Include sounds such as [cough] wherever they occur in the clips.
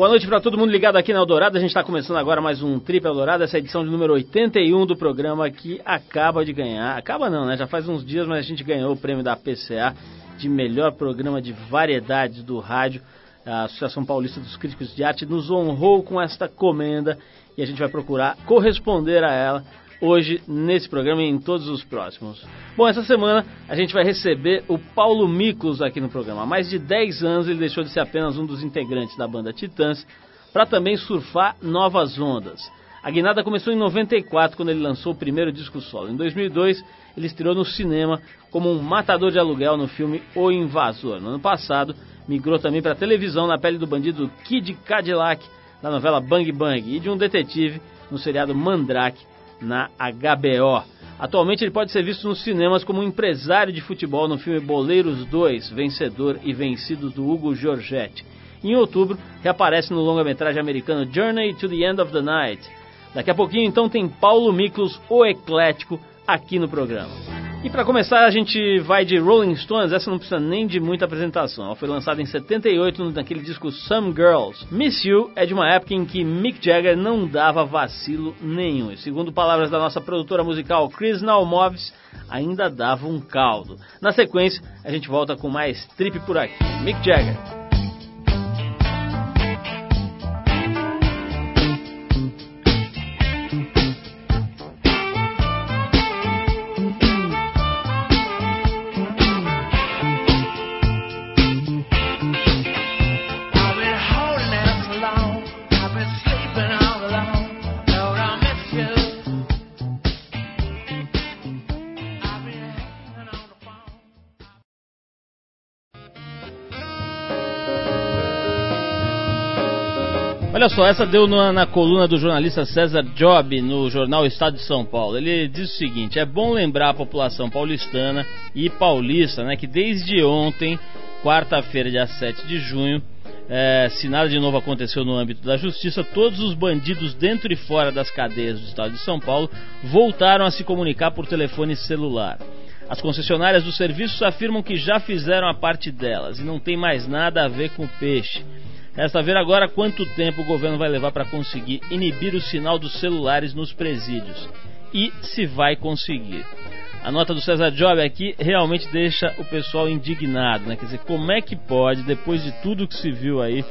Boa noite para todo mundo ligado aqui na Eldorado. A gente está começando agora mais um Trip Eldorado, essa edição de número 81 do programa que acaba de ganhar. Acaba não, né? Já faz uns dias, mas a gente ganhou o prêmio da PCA de melhor programa de variedades do rádio. A Associação Paulista dos Críticos de Arte nos honrou com esta comenda e a gente vai procurar corresponder a ela hoje nesse programa e em todos os próximos. Bom, essa semana a gente vai receber o Paulo Miklos aqui no programa. Há mais de 10 anos ele deixou de ser apenas um dos integrantes da banda Titãs para também surfar novas ondas. A guinada começou em 94, quando ele lançou o primeiro disco solo. Em 2002, ele estreou no cinema como um matador de aluguel no filme O Invasor. No ano passado, migrou também para a televisão na pele do bandido Kid Cadillac, na novela Bang Bang, e de um detetive no seriado Mandrake, na HBO. Atualmente ele pode ser visto nos cinemas como um empresário de futebol no filme Boleiros 2, Vencedor e Vencido do Hugo Giorgetti. Em outubro, reaparece no longa-metragem americano Journey to the End of the Night. Daqui a pouquinho então tem Paulo Miklos, o Eclético, aqui no programa. E para começar, a gente vai de Rolling Stones, essa não precisa nem de muita apresentação. Ela foi lançada em 78 naquele disco Some Girls. Miss You é de uma época em que Mick Jagger não dava vacilo nenhum. E segundo palavras da nossa produtora musical Chris Nalmovis, ainda dava um caldo. Na sequência, a gente volta com mais trip por aqui. Mick Jagger. Só, essa deu na, na, coluna do jornalista César Job no jornal Estado de São Paulo. Ele diz o seguinte: é bom lembrar a população paulistana e paulista né, que desde ontem, quarta-feira, dia 7 de junho, é, se nada de novo aconteceu no âmbito da justiça, todos os bandidos dentro e fora das cadeias do Estado de São Paulo voltaram a se comunicar por telefone celular. As concessionárias dos serviços afirmam que já fizeram a parte delas e não tem mais nada a ver com peixe. Resta ver agora quanto tempo o governo vai levar para conseguir inibir o sinal dos celulares nos presídios. E se vai conseguir. A nota do César Job aqui realmente deixa o pessoal indignado, né? Quer dizer, como é que pode, depois de tudo que se viu aí,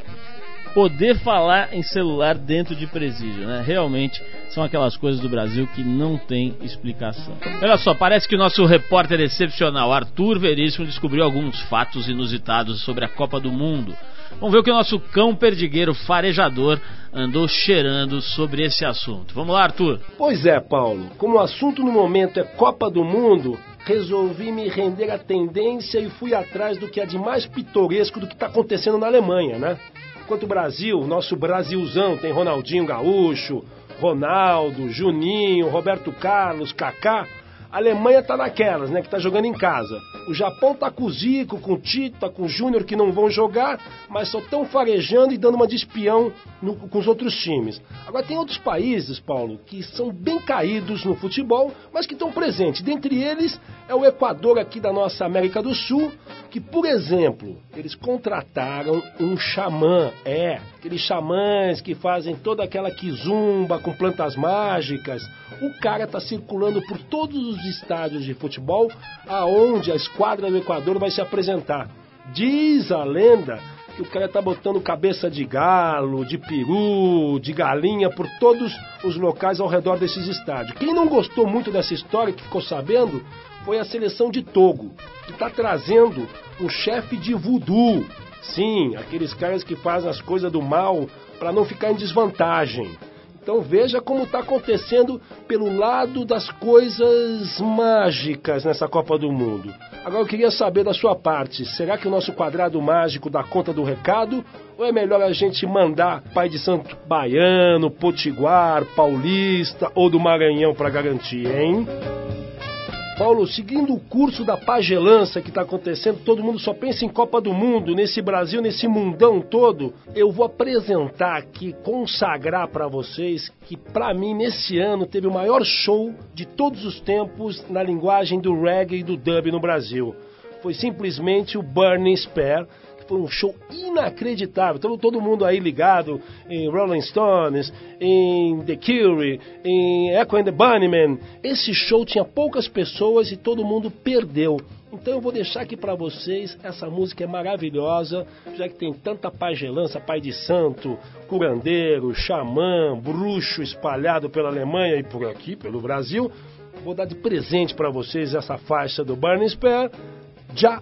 poder falar em celular dentro de presídio, né? Realmente são aquelas coisas do Brasil que não tem explicação. Olha só, parece que o nosso repórter excepcional Arthur Veríssimo descobriu alguns fatos inusitados sobre a Copa do Mundo. Vamos ver o que o nosso cão perdigueiro farejador andou cheirando sobre esse assunto. Vamos lá, Arthur. Pois é, Paulo. Como o assunto no momento é Copa do Mundo, resolvi me render à tendência e fui atrás do que é de mais pitoresco do que está acontecendo na Alemanha, né? Enquanto o Brasil, nosso Brasilzão, tem Ronaldinho Gaúcho, Ronaldo, Juninho, Roberto Carlos, Kaká, a Alemanha tá naquelas, né? Que tá jogando em casa. O Japão tá com o Zico, com o Tito, tá com o Júnior que não vão jogar, mas só estão farejando e dando uma de espião no, com os outros times. Agora tem outros países, Paulo, que são bem caídos no futebol, mas que estão presentes. Dentre eles é o Equador aqui da nossa América do Sul, que, por exemplo, eles contrataram um xamã, é, aqueles xamãs que fazem toda aquela quizumba com plantas mágicas. O cara tá circulando por todos os estádios de futebol aonde a esquadra do Equador vai se apresentar. Diz a lenda que o cara tá botando cabeça de galo, de peru, de galinha por todos os locais ao redor desses estádios. Quem não gostou muito dessa história, que ficou sabendo, foi a seleção de Togo, que está trazendo um chefe de voodoo. Sim, aqueles caras que fazem as coisas do mal para não ficar em desvantagem. Então veja como está acontecendo pelo lado das coisas mágicas nessa Copa do Mundo. Agora eu queria saber da sua parte, será que o nosso quadrado mágico dá conta do recado? Ou é melhor a gente mandar Pai de Santo Baiano, Potiguar, Paulista ou do Maranhão para garantir, hein? Paulo, seguindo o curso da pagelança que está acontecendo, todo mundo só pensa em Copa do Mundo, nesse Brasil, nesse mundão todo. Eu vou apresentar aqui, consagrar para vocês que, para mim, nesse ano teve o maior show de todos os tempos na linguagem do reggae e do dub no Brasil. Foi simplesmente o Burning Spear, foi um show inacreditável. Todo, todo mundo aí ligado em Rolling Stones, em The Cure, em Echo and the Bunnymen. Esse show tinha poucas pessoas e todo mundo perdeu. Então eu vou deixar aqui para vocês, essa música é maravilhosa, já que tem tanta pagelança, pai de santo, curandeiro, xamã, bruxo espalhado pela Alemanha e por aqui, pelo Brasil. Vou dar de presente para vocês essa faixa do Burning Spear, Já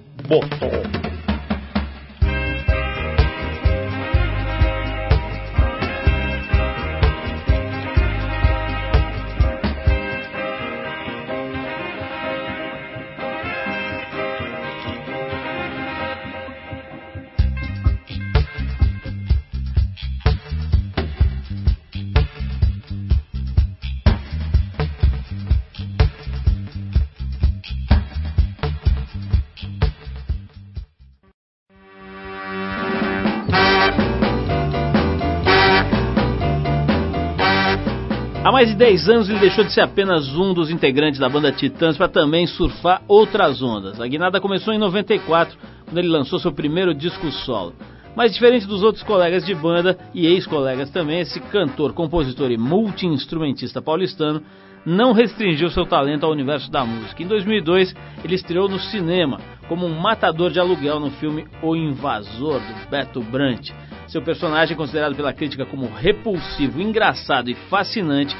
Botou. mais de 10 anos ele deixou de ser apenas um dos integrantes da banda Titãs para também surfar outras ondas. A guinada começou em 94, quando ele lançou seu primeiro disco solo. Mas diferente dos outros colegas de banda e ex-colegas também, esse cantor, compositor e multi-instrumentista paulistano não restringiu seu talento ao universo da música. Em 2002, ele estreou no cinema como um matador de aluguel no filme O Invasor, do Beto Brant. Seu personagem, considerado pela crítica como repulsivo, engraçado e fascinante,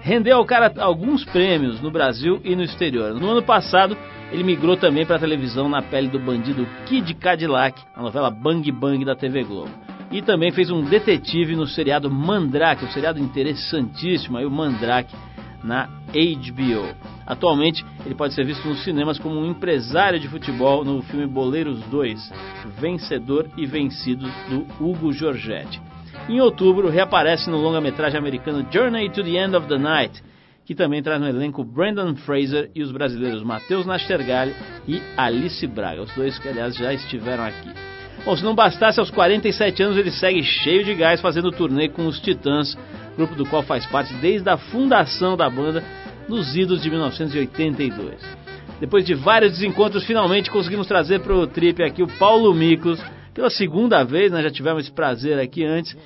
rendeu ao cara alguns prêmios no Brasil e no exterior. No ano passado, ele migrou também para a televisão na pele do bandido Kid Cadillac, a novela Bang Bang da TV Globo. E também fez um detetive no seriado Mandrake, um seriado interessantíssimo, aí o Mandrake, na HBO. Atualmente, ele pode ser visto nos cinemas como um empresário de futebol no filme Boleiros 2, Vencedor e Vencido, do Hugo Giorgetti. Em outubro, reaparece no longa-metragem americano Journey to the End of the Night, que também traz no elenco Brandon Fraser e os brasileiros Matheus Nastergalli e Alice Braga, os dois que, aliás, já estiveram aqui. Bom, se não bastasse, aos 47 anos ele segue cheio de gás fazendo turnê com os Titãs, grupo do qual faz parte desde a fundação da banda nos idos de 1982. Depois de vários desencontros, finalmente conseguimos trazer para o trip aqui o Paulo Miklos, pela segunda vez, nós já tivemos esse prazer aqui antes,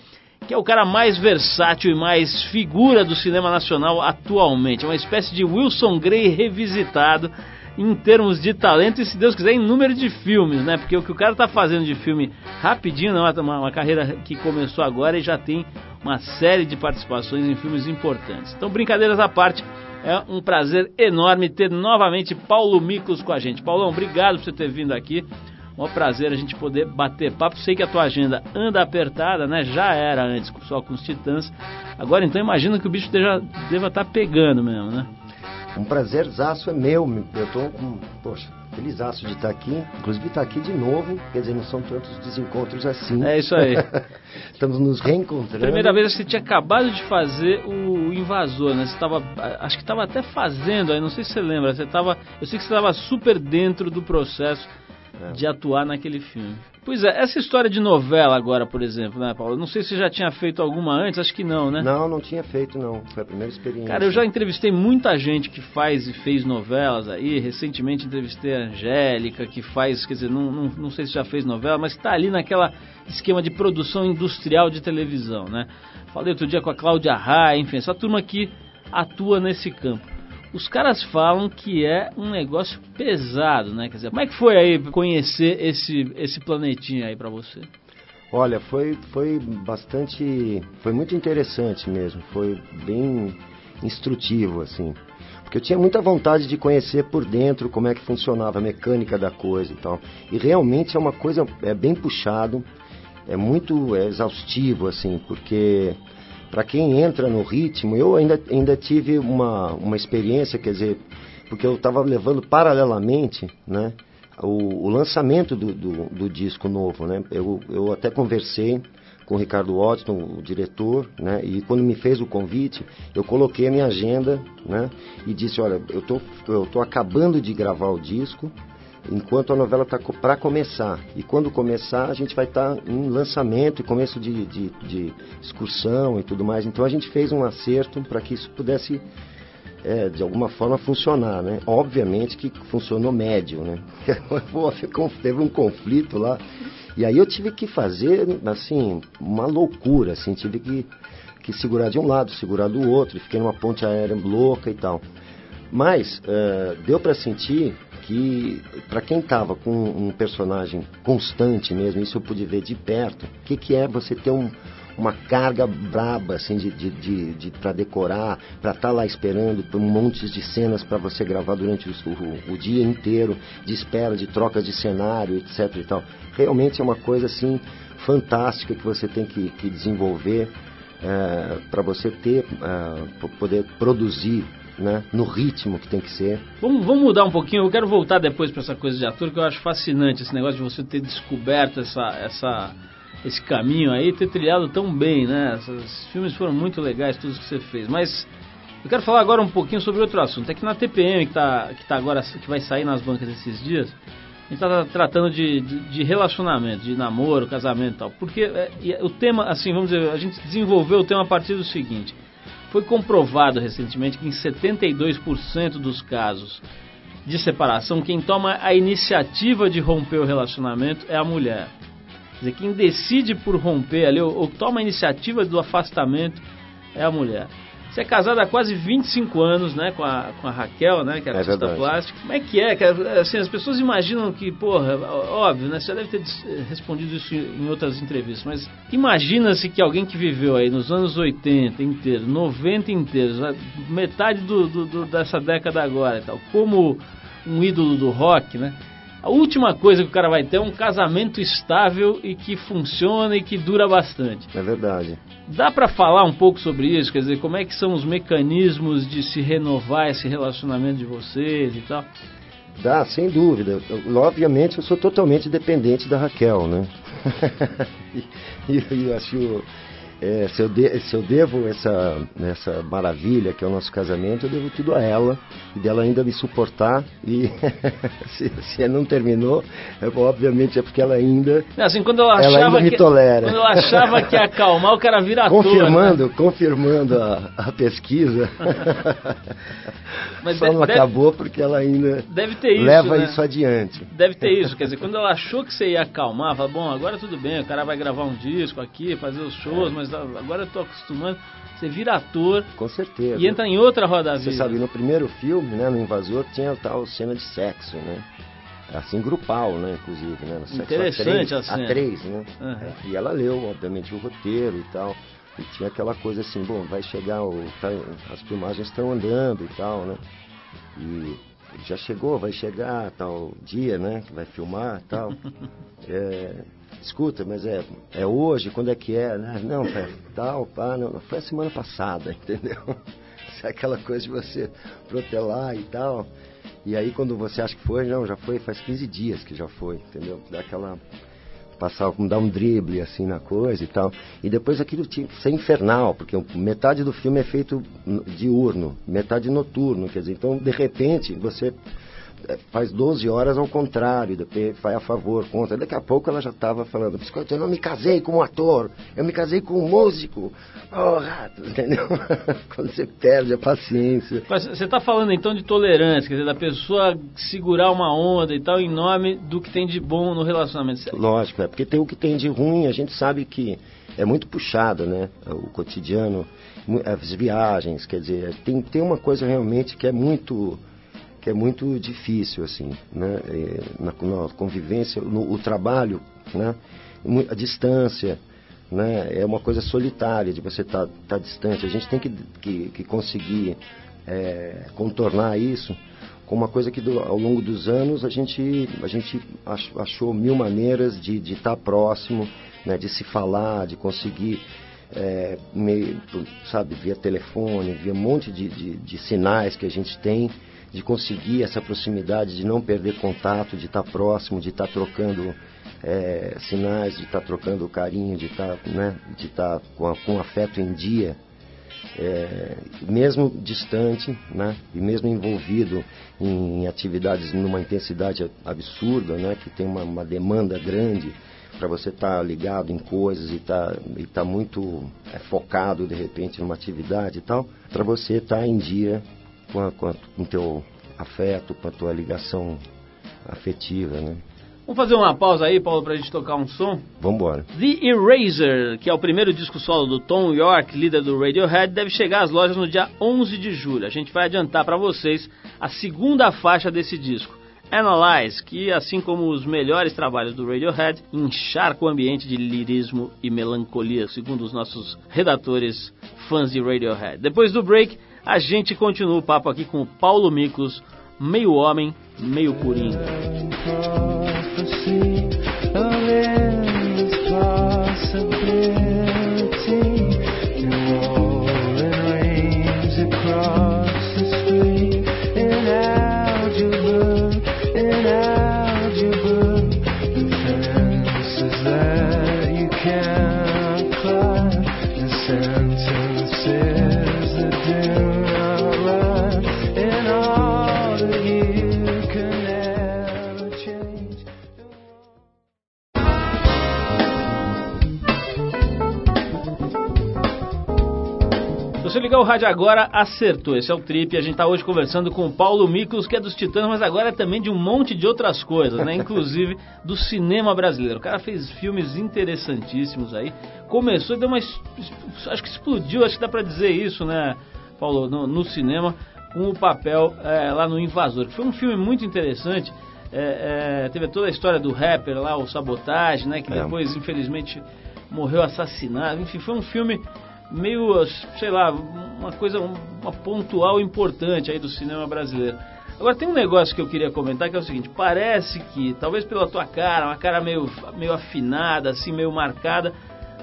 que é o cara mais versátil e mais figura do cinema nacional atualmente. É uma espécie de Wilson Grey revisitado em termos de talento e, se Deus quiser, em número de filmes, né? Porque o que o cara está fazendo de filme rapidinho, não, é uma, uma carreira que começou agora e já tem uma série de participações em filmes importantes. Então, brincadeiras à parte, é um prazer enorme ter novamente Paulo Micos com a gente. Paulão, obrigado por você ter vindo aqui. Um prazer a gente poder bater papo. Sei que a tua agenda anda apertada, né? Já era antes só com os Titãs. Agora então imagina que o bicho deva, deva estar tá pegando mesmo, né? Um prazerzaço é meu. Eu tô com, poxa, felizaço de estar aqui. Inclusive estar aqui de novo. Quer dizer, não são tantos desencontros assim. É isso aí. [laughs] Estamos nos reencontrando. Primeira vez que você tinha acabado de fazer o Invasor, né? Você estava, acho que estava até fazendo, aí não sei se você lembra. Você estava, eu sei que você estava super dentro do processo é. de atuar naquele filme. Pois é, essa história de novela agora, por exemplo, né, Paulo? Não sei se você já tinha feito alguma antes, acho que não, né? Não, não tinha feito, não. Foi a primeira experiência. Cara, eu já entrevistei muita gente que faz e fez novelas aí. Recentemente entrevistei a Angélica, que faz, quer dizer, não, não, não sei se já fez novela, mas está ali naquela esquema de produção industrial de televisão, né? Falei outro dia com a Cláudia Raia, enfim, essa turma que atua nesse campo. Os caras falam que é um negócio pesado, né? Quer dizer, como é que foi aí conhecer esse, esse planetinha aí para você? Olha, foi, foi bastante. Foi muito interessante mesmo. Foi bem instrutivo, assim. Porque eu tinha muita vontade de conhecer por dentro como é que funcionava a mecânica da coisa e tal. E realmente é uma coisa. É bem puxado, é muito é exaustivo, assim, porque para quem entra no ritmo, eu ainda, ainda tive uma, uma experiência, quer dizer, porque eu estava levando paralelamente, né, o, o lançamento do, do, do, disco novo, né, eu, eu até conversei com o Ricardo Watson, o diretor, né, e quando me fez o convite, eu coloquei a minha agenda, né, e disse, olha, eu tô, eu tô acabando de gravar o disco, enquanto a novela está para começar. E quando começar, a gente vai estar tá em lançamento e começo de, de, de, excursão e tudo mais. Então a gente fez um acerto para que isso pudesse é, de alguma forma funcionar, né? Obviamente que funcionou médio, né? [laughs] Teve um conflito lá e aí eu tive que fazer, assim, uma loucura, assim, tive que, que segurar de um lado, segurar do outro, fiquei numa ponte aérea louca e tal. Mas uh, deu para sentir que, para quem estava com um personagem constante mesmo, isso eu pude ver de perto, o que, que é você ter um, uma carga braba assim de, de, de, de para decorar, para estar tá lá esperando um monte de cenas para você gravar durante o, o, o, dia inteiro, de espera, de troca de cenário, etc. E tal. Realmente é uma coisa assim fantástica que você tem que, que desenvolver é, para você ter, é, poder produzir né, no ritmo que tem que ser. Vamos, vamos mudar um pouquinho. Eu quero voltar depois para essa coisa de ator que eu acho fascinante esse negócio de você ter descoberto essa, essa esse caminho aí, ter trilhado tão bem, né? Esses filmes foram muito legais, tudo que você fez. Mas eu quero falar agora um pouquinho sobre outro assunto. É que na TPM, que tá, que tá agora, que vai sair nas bancas esses dias, a gente está tratando de, de, de, relacionamento, de namoro, casamento e tal. Porque é, o tema, assim, vamos dizer, a gente desenvolveu o tema a partir do seguinte. Foi comprovado recentemente que em 72% dos casos de separação, quem toma a iniciativa de romper o relacionamento é a mulher. Quer dizer, quem decide por romper ali, ou, ou toma a iniciativa do afastamento, é a mulher. Você é casado há quase 25 anos, né, com a, com a Raquel, né, que é, é artista é plástica. Como é que é? Que, assim, as pessoas imaginam que, porra, óbvio, né, você deve ter respondido isso em outras entrevistas, mas imagina-se que alguém que viveu aí nos anos 80 inteiro, 90 inteiros, metade do, do, do, dessa década agora e tal, como um ídolo do rock, né, a última coisa que o cara vai ter é um casamento estável e que funciona e que dura bastante. É verdade. Dá para falar um pouco sobre isso? Quer dizer, como é que são os mecanismos de se renovar esse relacionamento de vocês e tal? Dá, sem dúvida. Eu, obviamente eu sou totalmente dependente da Raquel, né? [laughs] e, e eu acho é, se, eu de, se eu devo essa, essa maravilha que é o nosso casamento, eu devo tudo a ela e dela ainda me suportar. E [laughs] se, se não terminou, é, obviamente é porque ela ainda. Assim, quando ela, ela ainda me que, tolera. Quando ela achava que ia acalmar, o cara vira confirmando, né? Confirmando a, a pesquisa. [laughs] Mas Só não deve, acabou porque ela ainda deve ter isso, leva né? isso adiante. Deve ter isso, quer dizer, quando ela achou que você ia acalmar, fala, bom, agora tudo bem, o cara vai gravar um disco aqui, fazer os shows, é. mas agora eu tô acostumando. Você vira ator. Com certeza. E entra em outra roda Você sabe, no primeiro filme, né, no Invasor, tinha tal cena de sexo, né? Assim, grupal, né, inclusive, né? No Interessante a, a cena. A três, né? Uhum. E ela leu, obviamente, o roteiro e tal. E tinha aquela coisa assim, bom, vai chegar, o, tá, as filmagens estão andando e tal, né? E já chegou, vai chegar tal dia, né? Que vai filmar tal. [laughs] é, escuta, mas é, é hoje, quando é que é? Né? Não, é tal, pá, não, foi a semana passada, [laughs] entendeu? é aquela coisa de você protelar e tal. E aí quando você acha que foi, não, já foi, faz 15 dias que já foi, entendeu? Dá aquela passar, dar um drible assim na coisa e tal. E depois aquilo tinha que ser infernal, porque metade do filme é feito diurno, metade noturno, quer dizer, então de repente você faz 12 horas ao contrário, depois vai a favor, contra. Daqui a pouco ela já estava falando, eu não me casei com um ator, eu me casei com um músico. Oh, rato, entendeu? [laughs] Quando você perde a paciência. Mas você está falando então de tolerância, quer dizer, da pessoa segurar uma onda e tal em nome do que tem de bom no relacionamento. Lógico, é porque tem o que tem de ruim, a gente sabe que é muito puxado, né? O cotidiano, as viagens, quer dizer, tem, tem uma coisa realmente que é muito que é muito difícil assim, né? É, na, na convivência, no o trabalho, né? A distância, né? É uma coisa solitária de você estar tá, tá distante. A gente tem que, que, que conseguir é, contornar isso com uma coisa que do, ao longo dos anos a gente a gente achou mil maneiras de estar tá próximo, né? De se falar, de conseguir é, meio, sabe, via telefone, via um monte de, de, de sinais que a gente tem de conseguir essa proximidade, de não perder contato, de estar próximo, de estar trocando é, sinais, de estar trocando carinho, de estar, né, estar com, com afeto em dia, é, mesmo distante, né, e mesmo envolvido em atividades numa intensidade absurda, né, que tem uma, uma demanda grande para você estar tá ligado em coisas e estar tá, tá muito é, focado de repente numa atividade e tal, para você estar tá em dia com, a, com, a, com teu afeto, com a tua ligação afetiva, né? Vamos fazer uma pausa aí, Paulo, pra gente tocar um som? Vamos embora. The Eraser, que é o primeiro disco solo do Tom York, líder do Radiohead, deve chegar às lojas no dia 11 de julho. A gente vai adiantar para vocês a segunda faixa desse disco. Analyze, que assim como os melhores trabalhos do Radiohead, encharca o ambiente de lirismo e melancolia, segundo os nossos redatores fãs de Radiohead. Depois do break, a gente continua o papo aqui com o Paulo Miklos, meio homem, meio coringa. Ligar o rádio agora, acertou. Esse é o Trip. A gente está hoje conversando com o Paulo Miklos, que é dos Titãs, mas agora é também de um monte de outras coisas, né? [laughs] Inclusive do cinema brasileiro. O cara fez filmes interessantíssimos aí. Começou e deu uma. Acho que explodiu, acho que dá para dizer isso, né, Paulo, no, no cinema, com o papel é, lá no Invasor. Foi um filme muito interessante. É, é, teve toda a história do rapper lá, o Sabotagem, né? Que é. depois, infelizmente, morreu assassinado. Enfim, foi um filme meio, sei lá, uma coisa, uma pontual importante aí do cinema brasileiro. Agora tem um negócio que eu queria comentar que é o seguinte, parece que, talvez pela tua cara, uma cara meio, meio afinada, assim, meio marcada,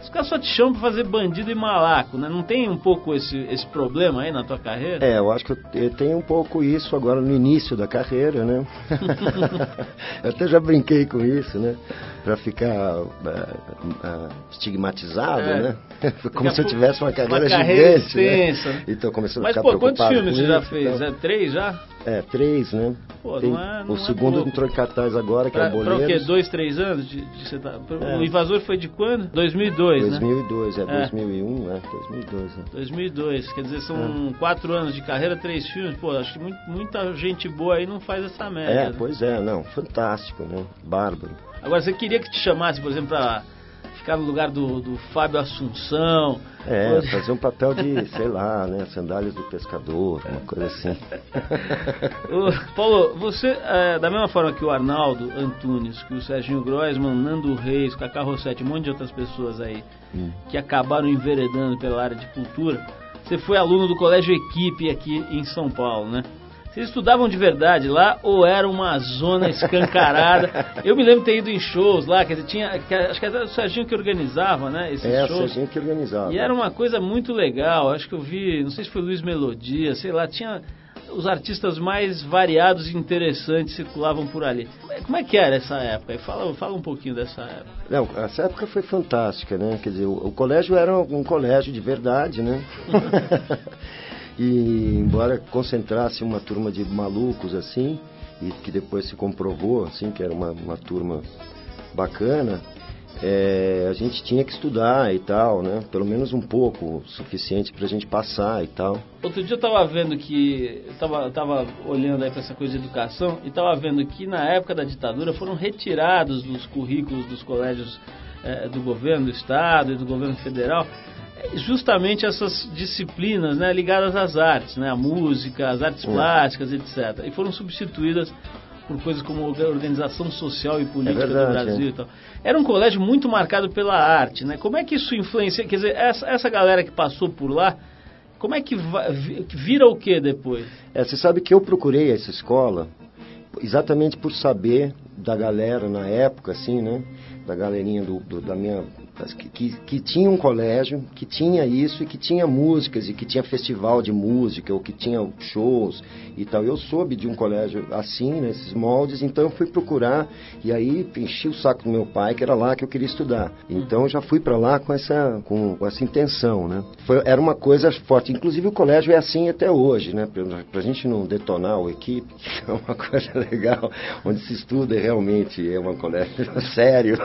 os caras só te chamam pra fazer bandido e malaco, né? Não tem um pouco esse, esse problema aí na tua carreira? É, eu acho que eu, tenho um pouco isso agora no início da carreira, né? [laughs] [laughs] eu até já brinquei com isso, né? Pra ficar uh, uh, estigmatizado, é. né? [laughs] Como se eu tivesse uma carreira, uma carreira gigante, extensa. né? Então começando Mas, a ficar pô, quantos filmes você já fez? Então... É três já? É, três, né? Pô, Tem, não é, não o é segundo pouco. entrou em cartaz agora, que pra, é o Boleiros. Pra o quê? Dois, três anos? De, de tá... é. O Invasor foi de quando? 2002, 2002, né? é, 2001, é, 2002. É. 2002, quer dizer, são é. quatro anos de carreira, três filmes. Pô, acho que muito, muita gente boa aí não faz essa média. É, né? pois é, não, fantástico, né? Bárbaro. Agora, você queria que te chamasse, por exemplo, pra ficar no lugar do, do Fábio Assunção. É, fazer um papel de, [laughs] sei lá, né, sandálias do pescador, uma coisa assim. [laughs] Paulo, você, é, da mesma forma que o Arnaldo Antunes, que o Serginho Groisman, Nando Reis, Cacá Rossetti, um monte de outras pessoas aí, hum. que acabaram enveredando pela área de cultura, você foi aluno do Colégio Equipe aqui em São Paulo, né? Vocês estudavam de verdade lá ou era uma zona escancarada? [laughs] Eu me lembro de ter ido em shows lá, quer dizer, tinha, que, acho que era o Serginho que organizava, né? Esses é, shows. o Serginho que organizava. E era uma coisa muito legal, acho que eu vi, não sei se foi Luiz Melodia, sei lá, tinha os artistas mais variados e interessantes circulavam por ali. Como é que era essa época? Fala, fala um pouquinho dessa época. Não, essa época foi fantástica, né? Quer dizer, o, o colégio era um colégio de verdade, né? [laughs] Embora concentrasse uma turma de malucos assim, e que depois se comprovou assim que era uma, uma turma bacana, é, a gente tinha que estudar e tal, né? Pelo menos um pouco, suficiente para a gente passar e tal. Outro dia eu estava vendo que, eu tava, tava olhando aí para essa coisa de educação e estava vendo que na época da ditadura foram retirados dos currículos dos colégios é, do governo do estado e do governo federal justamente essas disciplinas né, ligadas às artes, né, a música, as artes plásticas, etc. E foram substituídas por coisas como organização social e política é verdade, do Brasil é. e tal. Era um colégio muito marcado pela arte, né? Como é que isso influencia? Quer dizer, essa, essa galera que passou por lá, como é que vira o que depois? É, você sabe que eu procurei essa escola exatamente por saber da galera na época, assim, né? Da galerinha do, do da minha que, que, que, tinha um colégio, que tinha isso e que tinha músicas e que tinha festival de música ou que tinha shows e tal. Eu soube de um colégio assim, nesses moldes, então eu fui procurar e aí enchi o saco do meu pai, que era lá que eu queria estudar. Então eu já fui para lá com essa, com, com, essa intenção, né? Foi, era uma coisa forte. Inclusive o colégio é assim até hoje, né? Para a gente não detonar o equipe, [laughs] é uma coisa legal, onde se estuda realmente é um colégio [laughs] sério.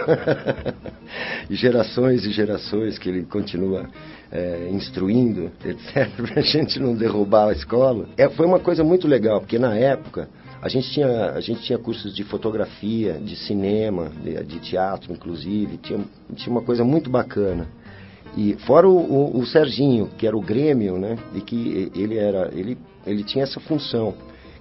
[laughs] e geralmente gerações e gerações que ele continua é, instruindo, [laughs] etc., para a gente não derrubar a escola. É, foi uma coisa muito legal, porque na época a gente tinha, a gente tinha cursos de fotografia, de cinema, de, de teatro, inclusive, tinha, tinha uma coisa muito bacana. E fora o, o, o, Serginho, que era o Grêmio, né? E que ele era, ele, ele tinha essa função,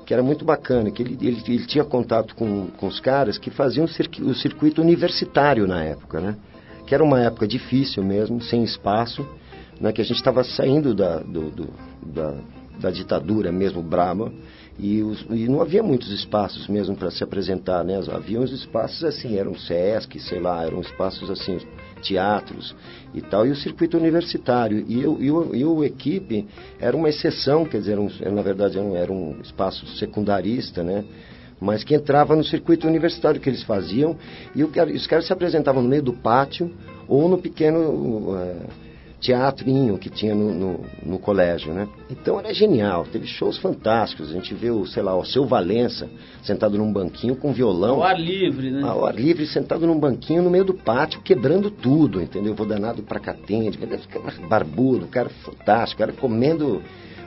que era muito bacana, que ele, ele, ele tinha contato com, com os caras que faziam o circuito universitário na época, né? Que era uma época difícil mesmo, sem espaço, né? Que a gente estava saindo da, do, do, da, da ditadura mesmo braba e, os, e, não havia muitos espaços mesmo para se apresentar, né? Havia uns espaços assim, eram SESC, sei lá, eram espaços assim, teatros e tal, e o circuito universitário. E, eu, e, o, e o equipe era uma exceção, quer dizer, um, na verdade era um, era um espaço secundarista, né? Mas que entrava no circuito universitário que eles faziam, e os caras se apresentavam no meio do pátio ou no pequeno... Uh, teatrinho que tinha no, no, no, colégio, né? Então era genial, teve shows fantásticos. A gente viu, sei lá, o seu Valença sentado num banquinho com violão. Ao ar livre, né? Ao ar livre, sentado num banquinho no meio do pátio, quebrando tudo, entendeu? Vou danado pra catende, [laughs] barbudo, cara fantástico, cara comendo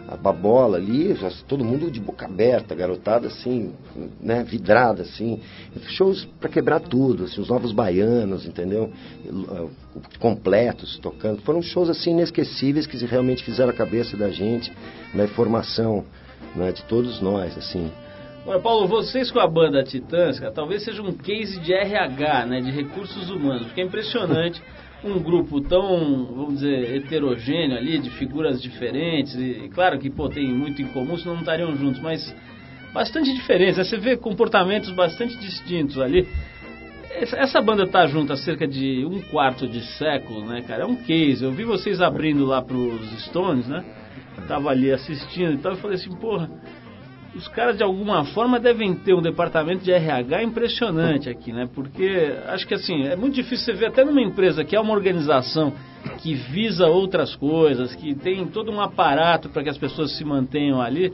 a babola ali, todo mundo de boca aberta, garotada assim, né, vidrada assim. Shows para quebrar tudo, assim, os novos baianos, entendeu? Completos tocando. Foram shows assim inesquecíveis que realmente fizeram a cabeça da gente, na né, formação né, de todos nós, assim. Agora, Paulo, vocês com a banda Titãs, cara, talvez seja um case de RH, né, de recursos humanos, porque é impressionante [laughs] um grupo tão, vamos dizer, heterogêneo ali, de figuras diferentes, e claro que, pô, tem muito em comum, senão não estariam juntos, mas bastante diferença. Você vê comportamentos bastante distintos ali. Essa banda tá junto há cerca de um quarto de século, né, cara? É um case. Eu vi vocês abrindo lá pros Stones, né? Eu tava ali assistindo e tal, e falei assim, porra, os caras de alguma forma devem ter um departamento de RH impressionante aqui, né? Porque acho que assim, é muito difícil você ver até numa empresa que é uma organização que visa outras coisas, que tem todo um aparato para que as pessoas se mantenham ali.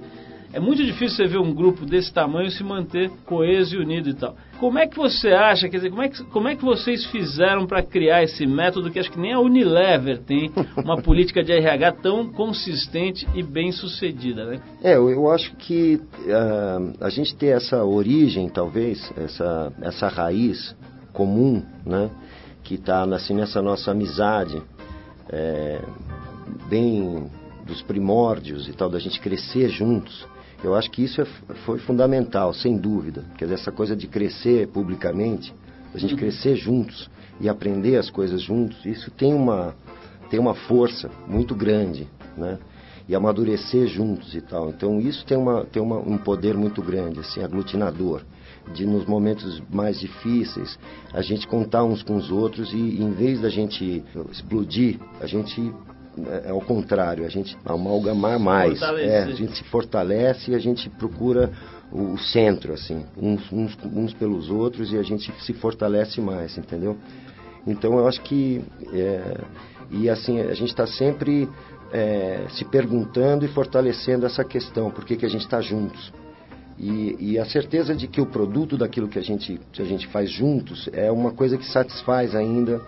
É muito difícil você ver um grupo desse tamanho se manter coeso e unido e tal. Como é que você acha, quer dizer, como é que, como é que vocês fizeram para criar esse método que acho que nem a Unilever tem uma [laughs] política de RH tão consistente e bem sucedida, né? É, eu, eu acho que uh, a gente ter essa origem, talvez, essa, essa raiz comum, né? Que está assim, nessa nossa amizade, é, bem dos primórdios e tal, da gente crescer juntos eu acho que isso é, foi fundamental, sem dúvida. Quer dizer, essa coisa de crescer publicamente, a gente uhum. crescer juntos e aprender as coisas juntos, isso tem uma, tem uma força muito grande, né? E amadurecer juntos e tal. Então isso tem, uma, tem uma, um poder muito grande, assim, aglutinador. De nos momentos mais difíceis, a gente contar uns com os outros e em vez da gente explodir, a gente é, é ao contrário, a gente amalgamar mais. É, a gente se fortalece e a gente procura o, o centro, assim, uns, uns, uns, pelos outros e a gente se fortalece mais, entendeu? Então eu acho que. É, e assim, a gente está sempre é, se perguntando e fortalecendo essa questão, por que, que a gente está juntos. E, e, a certeza de que o produto daquilo que a gente, que a gente faz juntos é uma coisa que satisfaz ainda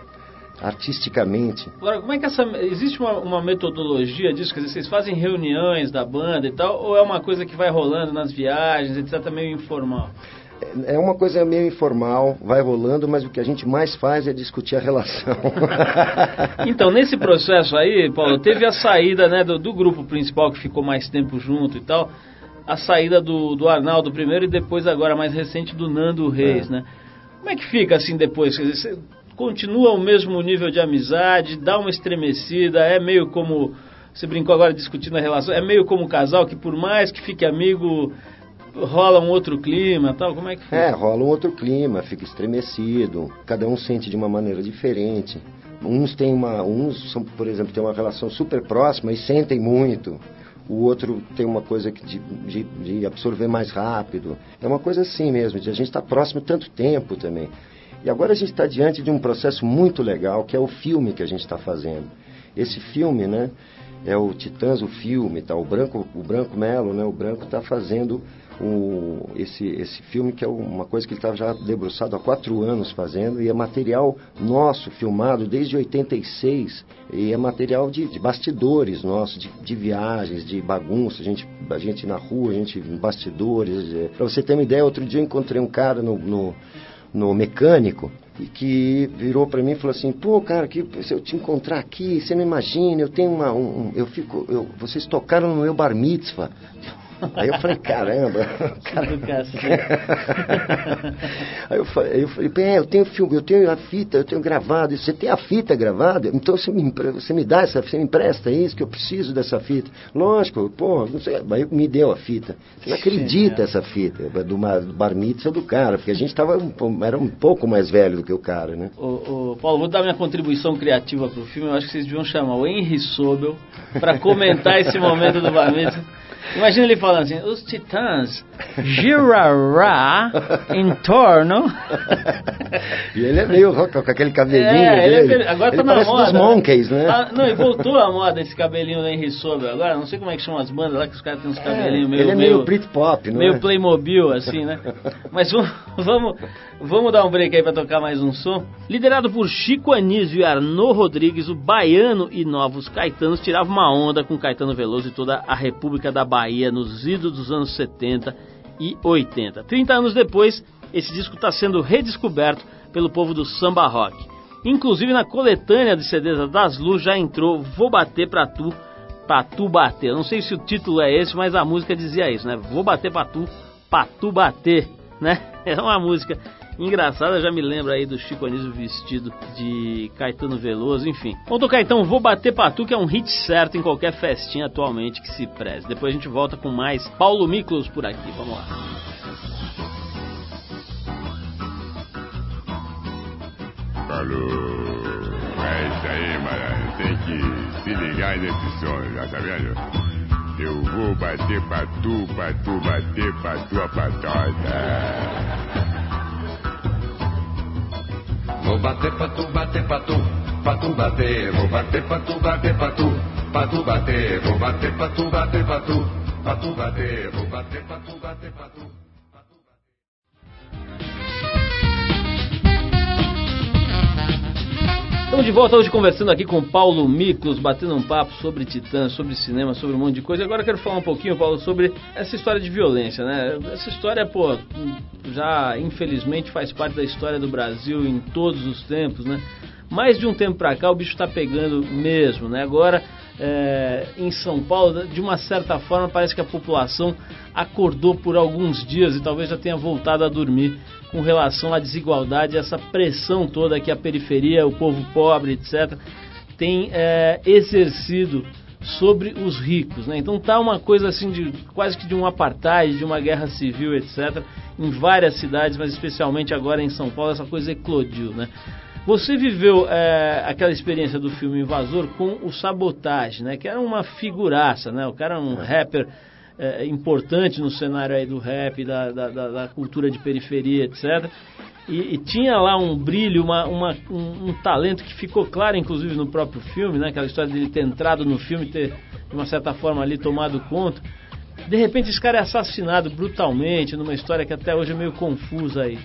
artisticamente. Agora, como é que essa. Existe uma, uma, metodologia disso? Quer dizer, vocês fazem reuniões da banda e tal, ou é uma coisa que vai rolando nas viagens, etc., meio informal? É, é uma coisa meio informal, vai rolando, mas o que a gente mais faz é discutir a relação. [laughs] então, nesse processo aí, Paulo, teve a saída né, do, do, grupo principal que ficou mais tempo junto e tal, a saída do, do Arnaldo primeiro e depois, agora mais recente, do Nando Reis, é. né? Como é que fica assim depois? Quer dizer, continua o mesmo nível de amizade, dá uma estremecida, é meio como. Você brincou agora discutindo a relação, é meio como um casal que por mais que fique amigo, rola um outro clima tal, como é que fica? É, rola um outro clima, fica estremecido, cada um sente de uma maneira diferente. Uns têm uma, uns são, por exemplo, têm uma relação super próxima e sentem muito. O outro tem uma coisa de, de, de absorver mais rápido. É uma coisa assim mesmo, de a gente estar tá próximo tanto tempo também. E agora a gente está diante de um processo muito legal, que é o filme que a gente está fazendo. Esse filme, né, é o Titãs, o filme, tá? o Branco, o Branco Melo, né, o Branco está fazendo o, esse, esse filme, que é uma coisa que ele estava já debruçado há quatro anos fazendo, e é material nosso, filmado desde 86, e é material de, de bastidores nossos, de, de, viagens, de bagunça, a gente, a gente na rua, a gente em bastidores. É. Para você ter uma ideia, outro dia eu encontrei um cara no, no, no mecânico, e que virou para mim e falou assim, pô, cara, que se eu te encontrar aqui, você não imagina, eu tenho uma, um, eu fico, eu, vocês tocaram no meu bar mitzvah. Aí eu falei, caramba. [laughs] Cara... [laughs] Aí eu falei, eu falei, bem, eu tenho filme, eu tenho a fita, eu tenho gravado. Você tem a fita gravada? Então você me, você me dá essa, você me empresta isso, que eu preciso dessa fita. Lógico, pô, não sei, aí me deu a fita. Você não acredita essa fita do, do bar mitzvah do cara, porque a gente tava, era um pouco mais velho do que o cara, né? Ô, ô Paulo, vou dar minha contribuição criativa pro filme, eu acho que vocês deviam chamar o Henry Sobel para comentar esse momento do bar mitzvah. Imagina ele falando assim, os titãs [laughs] girará em torno... e ele é meio com aquele cabelinho é, dele. Ele é, agora ele tá na moda. dos Monkeys, né? Ah, não, e voltou a moda esse cabelinho da Henry Sobel agora. Não sei como é que chamam as bandas lá, que os caras têm uns cabelinhos é, meio... Ele é meio, meio Britpop, não Meio é? Playmobil, assim, né? [laughs] Mas vamos, [laughs] vamos, vamos dar um break aí pra tocar mais um som. Liderado por Chico Anísio e Arnaud Rodrigues, o Baiano e Novos Caetanos tiravam uma onda com Caetano Veloso e toda a República da Bahia nos idos dos anos 70 e 80. 30 anos depois, esse disco está sendo redescoberto pelo povo do samba rock. Inclusive na coletânea de CDs das Luz já entrou Vou Bater Pra Tu, Pra Tu Bater. Não sei se o título é esse, mas a música dizia isso, né? Vou Bater Pra Tu, Pra Tu Bater, né? [laughs] É uma música engraçada, já me lembra aí do Chico Anísio vestido de Caetano Veloso, enfim. Vamos tocar então Vou Bater Patu, que é um hit certo em qualquer festinha atualmente que se preze. Depois a gente volta com mais Paulo Miklos por aqui, vamos lá. Falou. É isso aí, mano. Tem que se ligar nesse som, já tá vendo? Eu vou bater patu, patu, bater patu, patota. Vou bater patu, bater patu, patu bater, vou bater patu, bater patu, patu bater, vou bater patu, bater patu, patu bater, vou bater patu, bater patu. Estamos de volta hoje conversando aqui com Paulo Miklos, batendo um papo sobre Titã, sobre cinema, sobre um monte de coisa. Agora eu quero falar um pouquinho, Paulo, sobre essa história de violência, né? Essa história, pô, já infelizmente faz parte da história do Brasil em todos os tempos, né? Mais de um tempo pra cá o bicho está pegando mesmo, né? Agora, é, em São Paulo, de uma certa forma, parece que a população acordou por alguns dias e talvez já tenha voltado a dormir com relação à desigualdade, essa pressão toda que a periferia, o povo pobre, etc., tem é, exercido sobre os ricos, né? Então tá uma coisa assim de quase que de um apartheid, de uma guerra civil, etc. Em várias cidades, mas especialmente agora em São Paulo essa coisa eclodiu, né? Você viveu é, aquela experiência do filme Invasor com o Sabotage, né? Que era uma figuraça, né? O cara era um é. rapper é, importante no cenário aí do rap, da, da, da cultura de periferia, etc. E, e, tinha lá um brilho, uma, uma um, um, talento que ficou claro, inclusive, no próprio filme, né? Aquela história dele ter entrado no filme, ter, de uma certa forma, ali tomado conta. De repente, esse cara é assassinado brutalmente, numa história que até hoje é meio confusa aí.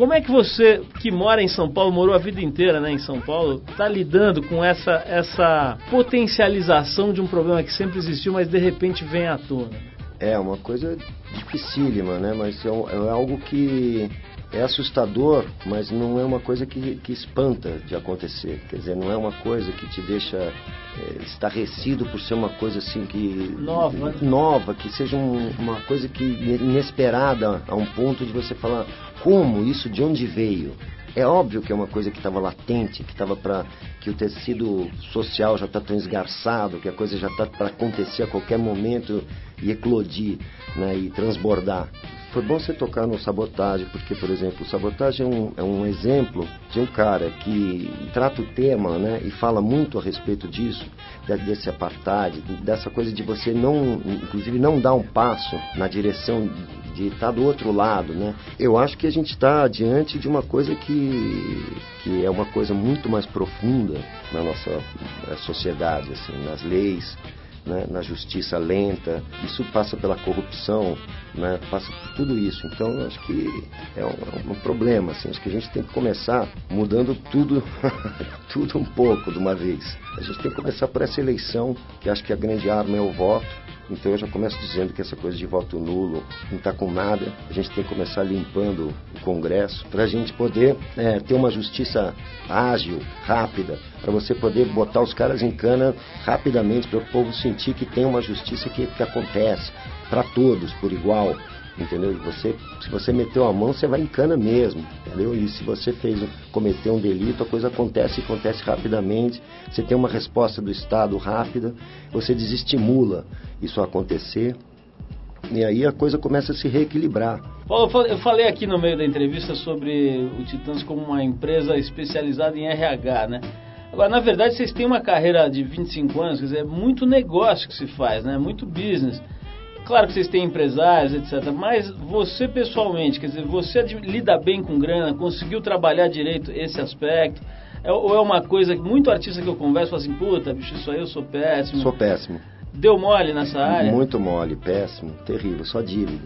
Como é que você, que mora em São Paulo, morou a vida inteira né, em São Paulo, está lidando com essa, essa potencialização de um problema que sempre existiu, mas de repente vem à tona? É uma coisa dificílima, né? Mas é, é algo que é assustador, mas não é uma coisa que, que espanta de acontecer. Quer dizer, não é uma coisa que te deixa é, estarrecido por ser uma coisa assim que nova, nova que seja um, uma coisa que inesperada a um ponto de você falar como isso, de onde veio. É óbvio que é uma coisa que estava latente, que estava para que o tecido social já está tão esgarçado, que a coisa já está para acontecer a qualquer momento e eclodir, né, e transbordar. Foi bom você tocar no Sabotagem, porque, por exemplo, o Sabotagem é um, é um exemplo de um cara que trata o tema né, e fala muito a respeito disso, desse apartheid, dessa coisa de você não, inclusive, não dar um passo na direção de estar do outro lado, né? Eu acho que a gente está diante de uma coisa que, que é uma coisa muito mais profunda na nossa sociedade, assim, nas leis, né, na justiça lenta, isso passa pela corrupção, né, passa por tudo isso. Então, acho que é um, é um, problema, assim, acho que a gente tem que começar mudando tudo, [laughs] tudo um pouco de uma vez. A gente tem que começar por essa eleição, que acho que a grande arma é o voto, então eu já começo dizendo que essa coisa de voto nulo não está com nada. A gente tem que começar limpando o Congresso para a gente poder é, ter uma justiça ágil, rápida, para você poder botar os caras em cana rapidamente, para o povo sentir que tem uma justiça que, que acontece para todos por igual entendeu? Você, se você meteu a mão, você vai em cana mesmo, entendeu? E se você fez, cometeu um delito, a coisa acontece, acontece rapidamente. Você tem uma resposta do Estado rápida, você desestimula isso acontecer. E aí a coisa começa a se reequilibrar. Paulo, eu falei aqui no meio da entrevista sobre o Titãs como uma empresa especializada em RH, né? Agora, na verdade, vocês têm uma carreira de 25 anos, quer dizer, é muito negócio que se faz, né? Muito business. Claro que vocês têm empresários, etc. Mas você pessoalmente, quer dizer, você lida bem com grana, conseguiu trabalhar direito esse aspecto? É, ou é uma coisa que muito artista que eu converso fala assim, puta, bicho, isso aí eu sou péssimo. Sou péssimo. Deu mole nessa área? Muito mole, péssimo, terrível, só dívida.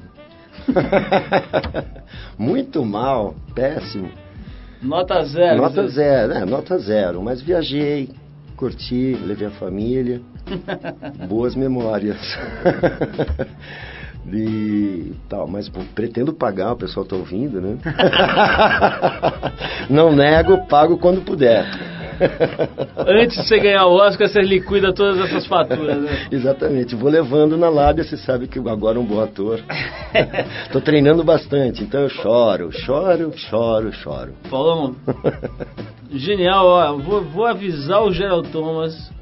[laughs] muito mal, péssimo. Nota zero. Nota zero, é, nota zero. Mas viajei, curti, levei a família. [laughs] Boas memórias. de [laughs] tal, mas pô, pretendo pagar, o pessoal está ouvindo, né? [laughs] Não nego, pago quando puder. [laughs] Antes de você ganhar o Oscar, você liquida todas essas faturas, né? [laughs] Exatamente. Vou levando na lábia, você sabe que agora é um bom ator. [laughs] Estou treinando bastante, então eu choro, choro, choro, choro. Paulão, genial, ó. Vou, vou avisar o Gerald Thomas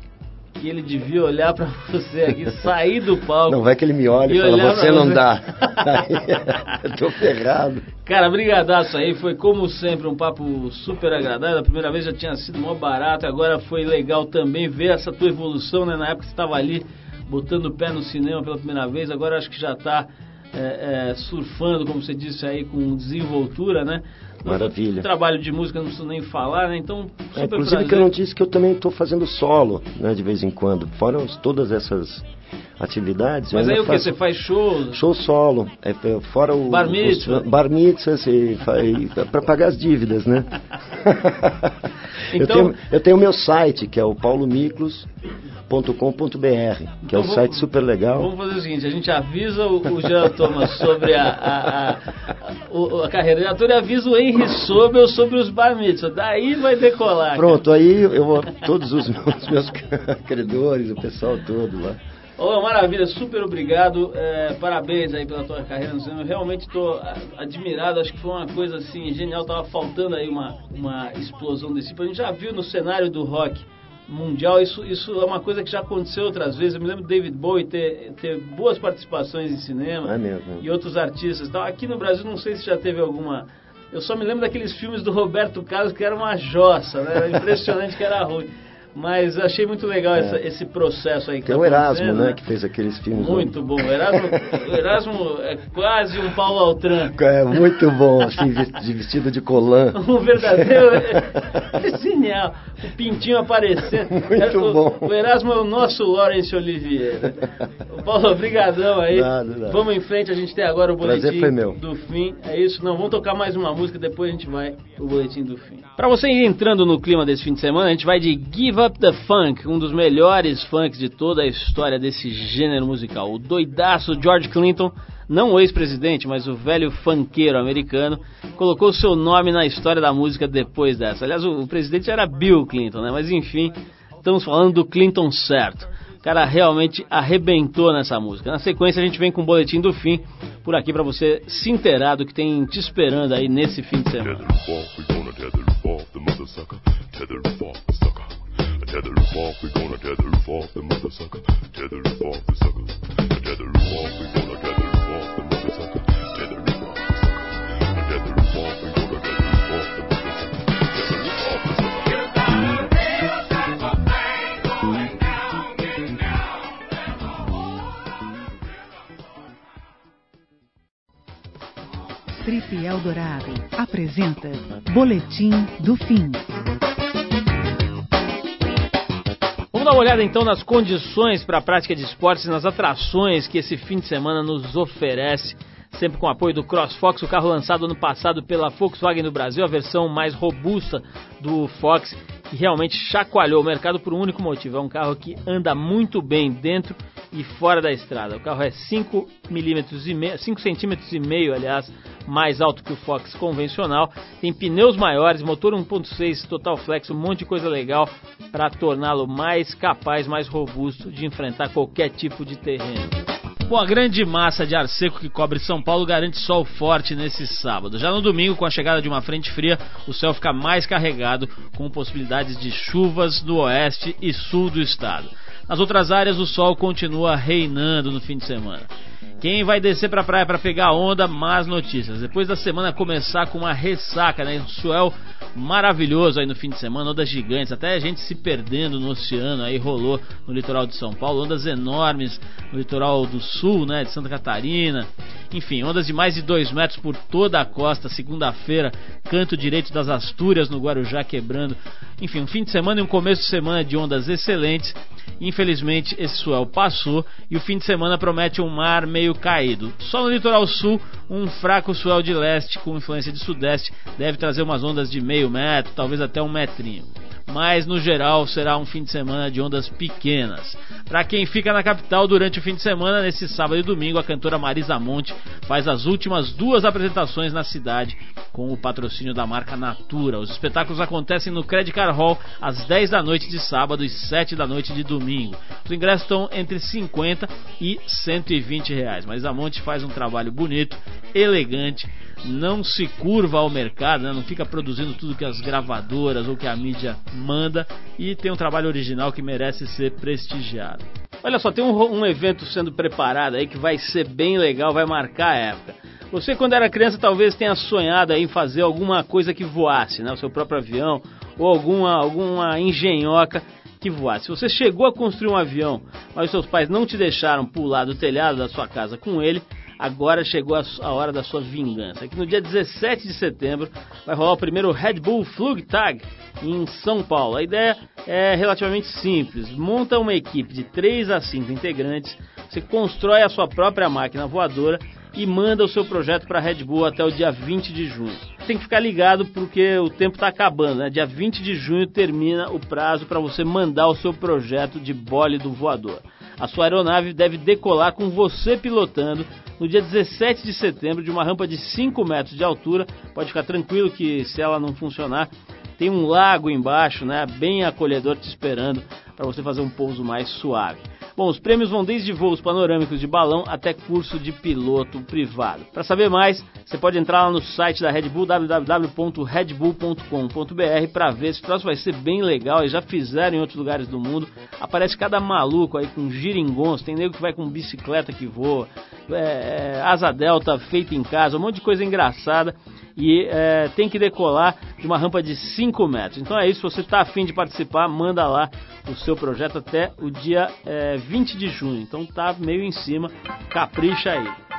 que ele devia olhar para você aqui, sair do palco. Não vai que ele me olhe e fala, você não você. dá. [laughs] [laughs] eu tô ferrado. Cara, brigadaço aí, foi como sempre um papo super agradável. A primeira vez já tinha sido mó barato, agora foi legal também ver essa tua evolução, né? Na época você estava ali botando o pé no cinema pela primeira vez, agora acho que já está é, é, surfando, como você disse aí, com desenvoltura, né? Maravilha. Trabalho de música não preciso nem falar, né? Então, é, inclusive prazer. que eu não disse que eu também estou fazendo solo, né, de vez em quando. Fora todas essas atividades. Mas aí o que? Você faz show? Show solo. É, é fora o. Bar mitzvah? Os, bar mitzvah, para pagar as dívidas, né? [laughs] então... eu, tenho, eu tenho meu site, que é o Paulo Miklos com.br que é um então site super legal. Vamos fazer o seguinte, a gente avisa o, o Jean Thomas sobre a, a, a, a, carreira de ator e avisa o Henry Sobel sobre os bar mitzvah. Daí vai decolar. Pronto, cara. aí eu vou, todos os [laughs] meus, meus credores, o pessoal todo lá. Oh, maravilha, super obrigado. É, parabéns aí pela tua carreira no cinema. Eu realmente estou admirado. Acho que foi uma coisa assim genial. Tava faltando aí uma, uma explosão desse tipo. A gente já viu no cenário do rock mundial, isso, isso é uma coisa que já aconteceu outras vezes. Eu me lembro de David Bowie ter, ter boas participações em cinema é mesmo. e outros artistas. Então, aqui no Brasil, não sei se já teve alguma. Eu só me lembro daqueles filmes do Roberto Carlos que era uma jossa, né? Era impressionante que era ruim. Mas achei muito legal é. essa, esse processo aí. Que Tem tá o Erasmo, né, Que fez aqueles filmes. Muito bom. O Erasmo, o Erasmo é quase um Paulo Altran. É muito bom, assim, vestido de colã. um [laughs] verdadeiro. É, é genial. O pintinho aparecendo. Muito o, bom. O Erasmo é o nosso Laurence Olivier. Né? Paulo, obrigadão aí. Nada, nada. Vamos em frente, a gente tem agora o boletim meu. do fim. É isso, não, vamos tocar mais uma música, depois a gente vai pro boletim do fim. Para você ir entrando no clima desse fim de semana, a gente vai de Give Up the Funk, um dos melhores funks de toda a história desse gênero musical. O doidaço George Clinton, não o ex-presidente, mas o velho funkeiro americano, colocou seu nome na história da música depois dessa. Aliás, o, presidente era Bill Clinton, né? Mas enfim, estamos falando do Clinton certo. O cara realmente arrebentou nessa música. Na sequência, a gente vem com o boletim do fim por aqui para você se inteirar do que tem te esperando aí nesse fim de semana. Tether roof off, we gonna tether roof off the mother sucker. Tether roof off the sucker. Tether roof off, we gonna tether roof off the mother sucker. Tether roof off the sucker. Tether roof off, we gonna tether roof off the mother sucker. Tether the Eldorado apresenta Boletim do Fim. Vamos dar uma olhada então nas condições para a prática de esportes nas atrações que esse fim de semana nos oferece. Sempre com apoio do CrossFox, o carro lançado ano passado pela Volkswagen no Brasil, a versão mais robusta do Fox, que realmente chacoalhou o mercado por um único motivo. É um carro que anda muito bem dentro e fora da estrada. O carro é 5 milímetros e meio, 5 centímetros e meio, aliás, mais alto que o Fox convencional. Tem pneus maiores, motor 1.6 Total Flex, um monte de coisa legal para torná-lo mais capaz, mais robusto de enfrentar qualquer tipo de terreno. Bom, a grande massa de ar seco que cobre São Paulo garante sol forte nesse sábado. Já no domingo, com a chegada de uma frente fria, o céu fica mais carregado, com possibilidades de chuvas no oeste e sul do estado. Nas outras áreas, o sol continua reinando no fim de semana. Quem vai descer para a praia para pegar onda, más notícias. Depois da semana começar com uma ressaca, né? Um swell maravilhoso aí no fim de semana, ondas gigantes, até a gente se perdendo no oceano aí rolou no litoral de São Paulo, ondas enormes no litoral do sul, né, de Santa Catarina. Enfim, ondas de mais de 2 metros por toda a costa, segunda-feira, canto direito das Astúrias no Guarujá quebrando. Enfim, um fim de semana e um começo de semana de ondas excelentes. Infelizmente, esse swell passou e o fim de semana promete um mar meio caído. Só no litoral sul, um fraco swell de leste com influência de sudeste deve trazer umas ondas de meio metro, talvez até um metrinho mas no geral será um fim de semana de ondas pequenas. Para quem fica na capital durante o fim de semana, nesse sábado e domingo, a cantora Marisa Monte faz as últimas duas apresentações na cidade com o patrocínio da marca Natura. Os espetáculos acontecem no Credit Car Hall às 10 da noite de sábado e 7 da noite de domingo. Os ingressos estão entre 50 e 120 reais. Marisa Monte faz um trabalho bonito, elegante não se curva ao mercado, né? não fica produzindo tudo que as gravadoras ou que a mídia manda e tem um trabalho original que merece ser prestigiado. Olha só, tem um, um evento sendo preparado aí que vai ser bem legal, vai marcar a época. Você, quando era criança, talvez tenha sonhado em fazer alguma coisa que voasse, né? o seu próprio avião ou alguma, alguma engenhoca que voasse. Se você chegou a construir um avião, mas seus pais não te deixaram pular do telhado da sua casa com ele, agora chegou a, hora da sua vingança. Aqui no dia 17 de setembro vai rolar o primeiro Red Bull Flugtag em São Paulo. A ideia é relativamente simples. Monta uma equipe de 3 a 5 integrantes, você constrói a sua própria máquina voadora e manda o seu projeto para a Red Bull até o dia 20 de junho. Tem que ficar ligado porque o tempo está acabando, né? Dia 20 de junho termina o prazo para você mandar o seu projeto de bólido voador. A sua aeronave deve decolar com você pilotando no dia 17 de setembro de uma rampa de 5 metros de altura. Pode ficar tranquilo que se ela não funcionar, tem um lago embaixo, né, bem acolhedor te esperando para você fazer um pouso mais suave. Bom, os prêmios vão desde voos panorâmicos de balão até curso de piloto privado. Para saber mais, você pode entrar lá no site da Red Bull, www.redbull.com.br, para ver. Esse troço vai ser bem legal. Eles já fizeram em outros lugares do mundo. Aparece cada maluco aí com giringons. Tem nego que vai com bicicleta que voa, é, é, asa delta feita em casa, um monte de coisa engraçada e é, tem que decolar de uma rampa de 5 metros. Então é isso, se você está afim de participar, manda lá o seu projeto até o dia é, 20 de junho. Então tá meio em cima, capricha aí.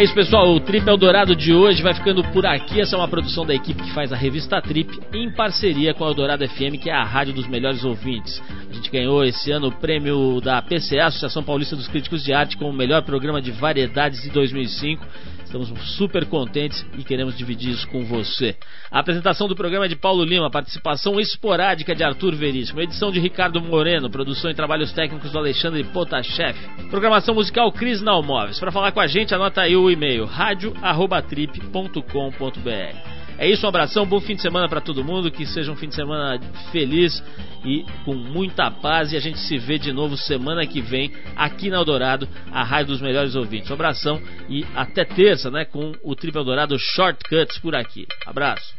É isso, pessoal. O Trip Eldorado de hoje vai ficando por aqui. Essa é uma produção da equipe que faz a revista Trip em parceria com a Eldorado FM, que é a rádio dos melhores ouvintes. A gente ganhou esse ano o prêmio da PCA, Associação Paulista dos Críticos de Arte, como o melhor programa de variedades de 2005. Estamos super contentes e queremos dividir isso com você. A apresentação do programa é de Paulo Lima, participação esporádica de Arthur Veríssimo, edição de Ricardo Moreno, produção e trabalhos técnicos do Alexandre Potashev, programação musical Cris Nalmóveis. Para falar com a gente, anota aí o e-mail radio@trip.com.br. É isso, um abração, bom fim de semana para todo mundo, que seja um fim de semana feliz e com muita paz. E a gente se vê de novo semana que vem aqui na Eldorado, a rádio dos melhores ouvintes. Um abração e até terça, né, com o Triple Eldorado Shortcuts por aqui. Abraço.